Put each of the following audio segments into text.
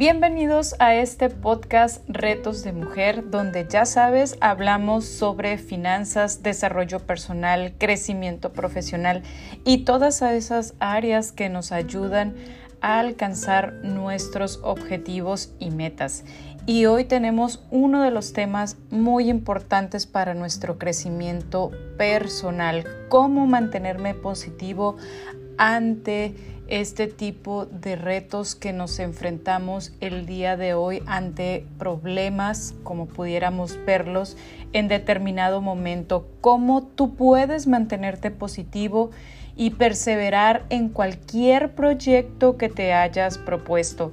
Bienvenidos a este podcast Retos de Mujer, donde ya sabes, hablamos sobre finanzas, desarrollo personal, crecimiento profesional y todas esas áreas que nos ayudan a alcanzar nuestros objetivos y metas. Y hoy tenemos uno de los temas muy importantes para nuestro crecimiento personal, cómo mantenerme positivo ante este tipo de retos que nos enfrentamos el día de hoy ante problemas, como pudiéramos verlos en determinado momento, cómo tú puedes mantenerte positivo y perseverar en cualquier proyecto que te hayas propuesto.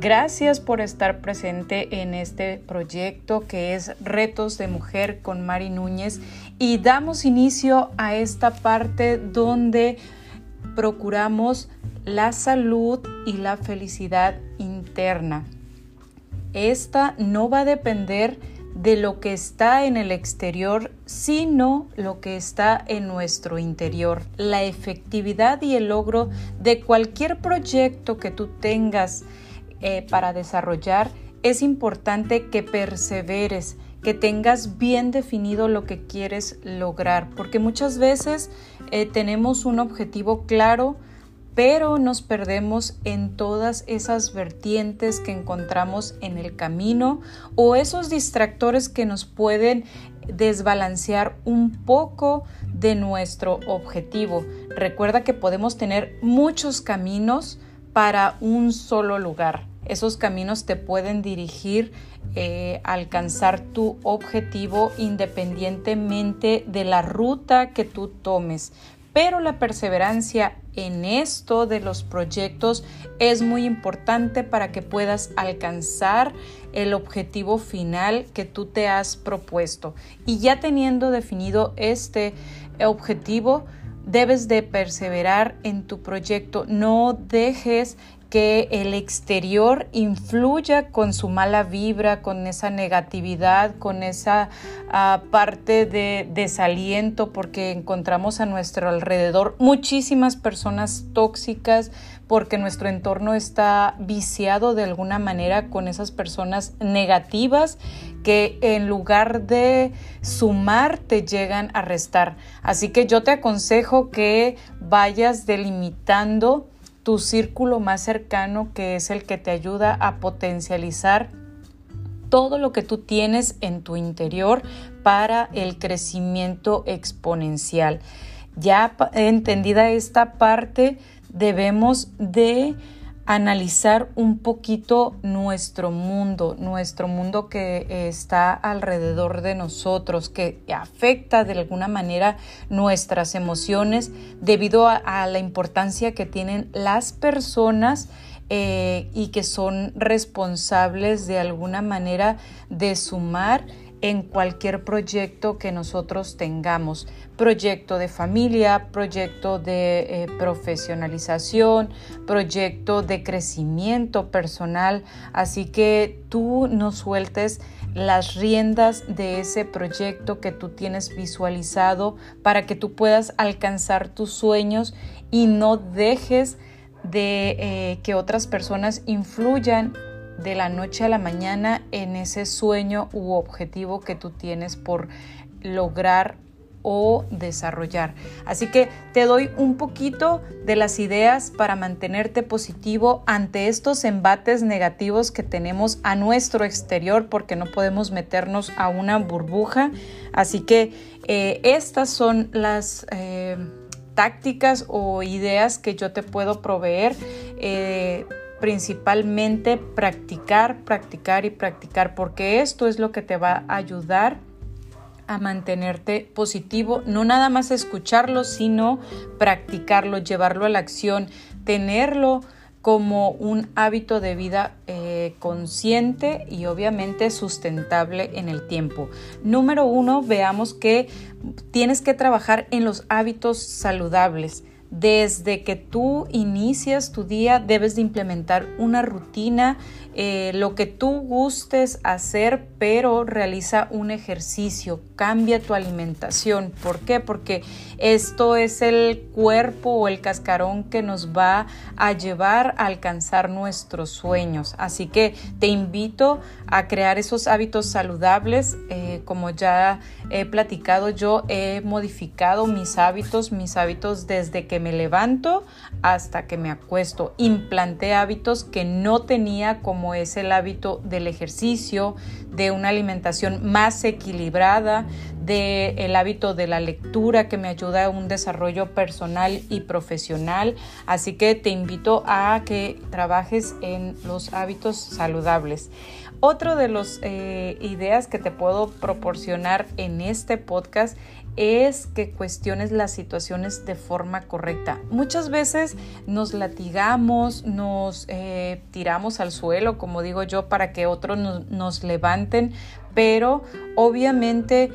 Gracias por estar presente en este proyecto que es Retos de Mujer con Mari Núñez y damos inicio a esta parte donde procuramos la salud y la felicidad interna. Esta no va a depender de lo que está en el exterior, sino lo que está en nuestro interior. La efectividad y el logro de cualquier proyecto que tú tengas eh, para desarrollar, es importante que perseveres, que tengas bien definido lo que quieres lograr, porque muchas veces eh, tenemos un objetivo claro, pero nos perdemos en todas esas vertientes que encontramos en el camino o esos distractores que nos pueden desbalancear un poco de nuestro objetivo. Recuerda que podemos tener muchos caminos para un solo lugar. Esos caminos te pueden dirigir eh, a alcanzar tu objetivo independientemente de la ruta que tú tomes. Pero la perseverancia en esto de los proyectos es muy importante para que puedas alcanzar el objetivo final que tú te has propuesto. Y ya teniendo definido este objetivo, debes de perseverar en tu proyecto. No dejes que el exterior influya con su mala vibra, con esa negatividad, con esa ah, parte de desaliento, porque encontramos a nuestro alrededor muchísimas personas tóxicas, porque nuestro entorno está viciado de alguna manera con esas personas negativas que en lugar de sumar te llegan a restar. Así que yo te aconsejo que vayas delimitando tu círculo más cercano que es el que te ayuda a potencializar todo lo que tú tienes en tu interior para el crecimiento exponencial. Ya entendida esta parte, debemos de analizar un poquito nuestro mundo, nuestro mundo que está alrededor de nosotros, que afecta de alguna manera nuestras emociones debido a, la importancia que tienen las personas eh, y que son responsables de alguna manera de sumar en cualquier proyecto que nosotros tengamos. Proyecto de familia, proyecto de eh, profesionalización, proyecto de crecimiento personal. Así que tú no sueltes las riendas de ese proyecto que tú tienes visualizado para que tú puedas alcanzar tus sueños y no dejes de eh, que otras personas influyan de la noche a la mañana en ese sueño u objetivo que tú tienes por lograr o desarrollar. Así que te doy un poquito de las ideas para mantenerte positivo ante estos embates negativos que tenemos a nuestro exterior porque no podemos meternos a una burbuja. Así que eh, estas son las... Eh, tácticas o ideas que yo te puedo proveer eh, principalmente practicar, practicar y practicar, porque esto es lo que te va a ayudar a mantenerte positivo, no nada más escucharlo, sino practicarlo, llevarlo a la acción, tenerlo como un hábito de vida eh, consciente y obviamente sustentable en el tiempo. Número uno, veamos que tienes que trabajar en los hábitos saludables desde que tú inicias tu día debes de implementar una rutina, eh, lo que tú gustes hacer, pero realiza un ejercicio, cambia tu alimentación. ¿Por qué? Porque esto es el cuerpo o el cascarón que nos va a llevar a alcanzar nuestros sueños. Así que te invito a crear esos hábitos saludables. Eh, como ya he platicado, yo he modificado mis hábitos, mis hábitos desde que me levanto hasta que me acuesto. Implanté hábitos que no tenía como es el hábito del ejercicio, de una alimentación más equilibrada, de el hábito de la lectura que me ayuda a un desarrollo personal y profesional. Así que te invito a que trabajes en los hábitos saludables. Otro de las eh, ideas que te puedo proporcionar en este podcast es que cuestiones las situaciones de forma correcta. Muchas veces nos latigamos, nos eh, tiramos al suelo, como digo yo, para que otros nos, levanten, pero obviamente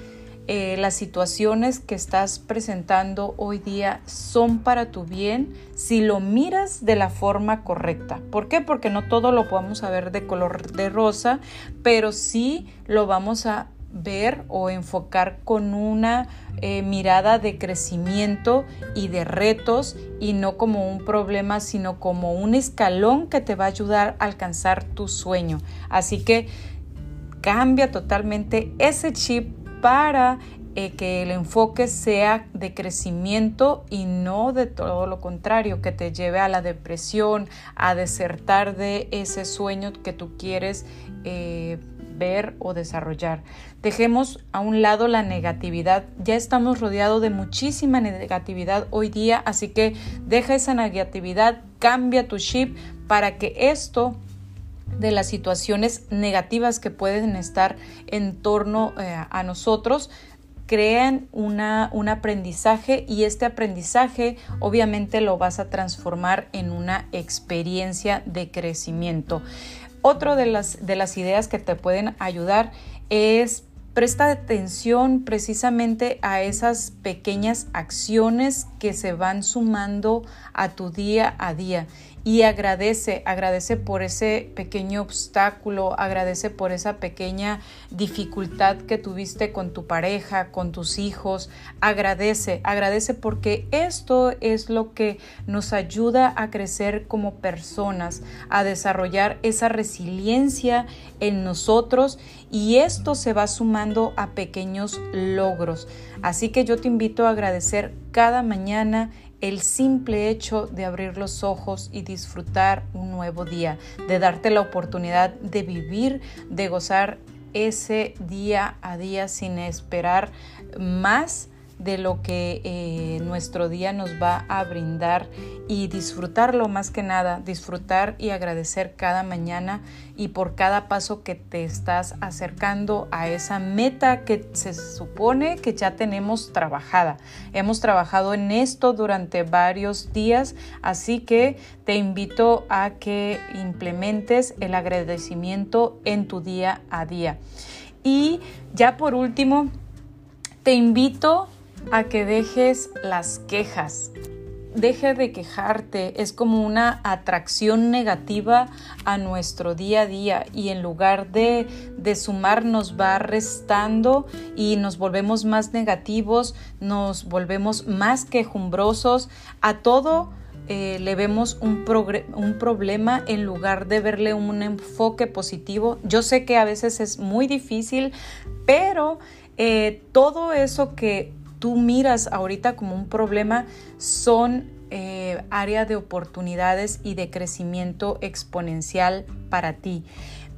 eh, las situaciones que estás presentando hoy día son para tu bien si lo miras de la forma correcta. ¿Por qué? Porque no todo lo podemos ver de color de rosa, pero sí lo vamos a ver o enfocar con una eh, mirada de crecimiento y de retos y no como un problema, sino como un escalón que te va a ayudar a alcanzar tu sueño. Así que cambia totalmente ese chip para eh, que el enfoque sea de crecimiento y no de todo lo contrario, que te lleve a la depresión, a desertar de ese sueño que tú quieres. Eh, ver o desarrollar. Dejemos a un lado la negatividad. Ya estamos rodeados de muchísima negatividad hoy día, así que deja esa negatividad, cambia tu chip para que esto de las situaciones negativas que pueden estar en torno eh, a nosotros crean una, un aprendizaje y este aprendizaje obviamente lo vas a transformar en una experiencia de crecimiento. Otra de las, de las ideas que te pueden ayudar es presta atención precisamente a esas pequeñas acciones que se van sumando a tu día a día y agradece, agradece por ese pequeño obstáculo, agradece por esa pequeña dificultad que tuviste con tu pareja, con tus hijos, agradece, agradece porque esto es lo que nos ayuda a crecer como personas, a desarrollar esa resiliencia en nosotros y esto se va sumando a pequeños logros. Así que yo te invito a agradecer cada mañana el simple hecho de abrir los ojos y disfrutar un nuevo día, de darte la oportunidad de vivir, de gozar ese día a día sin esperar más de lo que eh, nuestro día nos va a brindar y disfrutarlo más que nada, disfrutar y agradecer cada mañana y por cada paso que te estás acercando a esa meta que se supone que ya tenemos trabajada. Hemos trabajado en esto durante varios días, así que te invito a que implementes el agradecimiento en tu día a día. Y ya por último, te invito a que dejes las quejas. Deje de quejarte, es como una atracción negativa a nuestro día a día y en lugar de, de sumar nos va restando y nos volvemos más negativos, nos volvemos más quejumbrosos, a todo eh, le vemos un, un, problema en lugar de verle un enfoque positivo. Yo sé que a veces es muy difícil, pero eh, todo eso que tú miras ahorita como un problema son eh, área de oportunidades y de crecimiento exponencial para ti.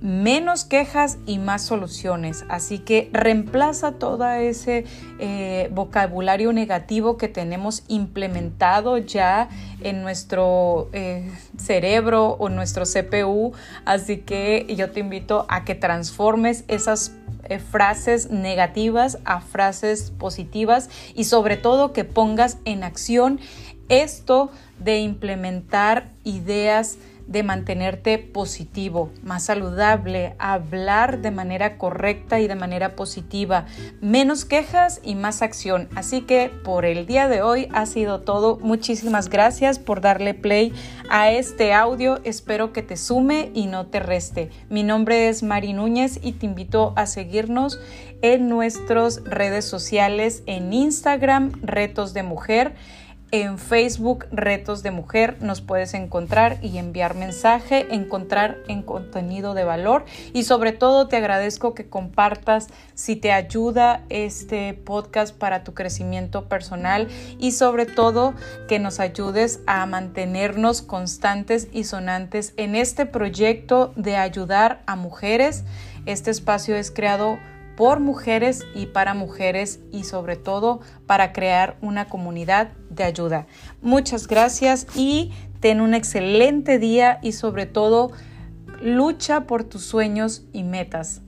Menos quejas y más soluciones. Así que reemplaza todo ese eh, vocabulario negativo que tenemos implementado ya en nuestro eh, cerebro o nuestro CPU. Así que yo te invito a que transformes esas eh, frases negativas a frases positivas y sobre todo que pongas en acción esto de implementar ideas de mantenerte positivo, más saludable, hablar de manera correcta y de manera positiva, menos quejas y más acción. Así que por el día de hoy ha sido todo. Muchísimas gracias por darle play a este audio. Espero que te sume y no te reste. Mi nombre es Mari Núñez y te invito a seguirnos en nuestras redes sociales en Instagram, Retos de Mujer en Facebook Retos de Mujer nos puedes encontrar y enviar mensaje, encontrar en contenido de valor y sobre todo te agradezco que compartas si te ayuda este podcast para tu crecimiento personal y sobre todo que nos ayudes a mantenernos constantes y sonantes en este proyecto de ayudar a mujeres. Este espacio es creado por mujeres y para mujeres y sobre todo para crear una comunidad de ayuda. Muchas gracias y ten un excelente día y sobre todo lucha por tus sueños y metas.